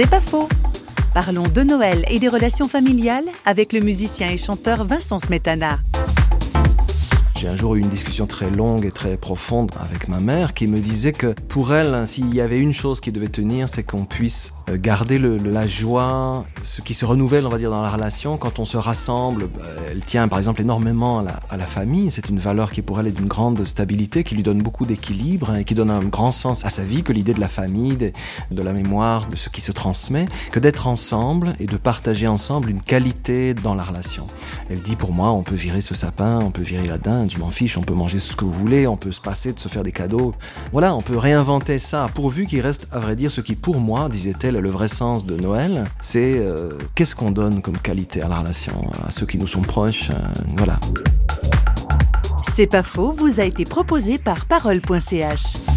C'est pas faux. Parlons de Noël et des relations familiales avec le musicien et chanteur Vincent Smetana. J'ai un jour eu une discussion très longue et très profonde avec ma mère qui me disait que pour elle, hein, s'il y avait une chose qui devait tenir, c'est qu'on puisse euh, garder la joie, ce qui se renouvelle, on va dire, dans la relation. Quand on se rassemble, bah, elle tient par exemple énormément à la, famille. C'est une valeur qui pour elle est d'une grande stabilité, qui lui donne beaucoup d'équilibre hein, et qui donne un grand sens à sa vie que l'idée de la famille, de, de la mémoire, de ce qui se transmet, que d'être ensemble et de partager ensemble une qualité dans la relation. Elle dit pour moi, on peut virer ce sapin, on peut virer la dinde je m'en fiche, on peut manger ce que vous voulez, on peut se passer de se faire des cadeaux. Voilà, on peut réinventer ça, pourvu qu'il reste, à vrai dire, ce qui pour moi, disait-elle, le vrai sens de Noël, c'est euh, qu'est-ce qu'on donne comme qualité à la relation, à ceux qui nous sont proches, euh, voilà. C'est pas faux, vous a été proposé par parole.ch.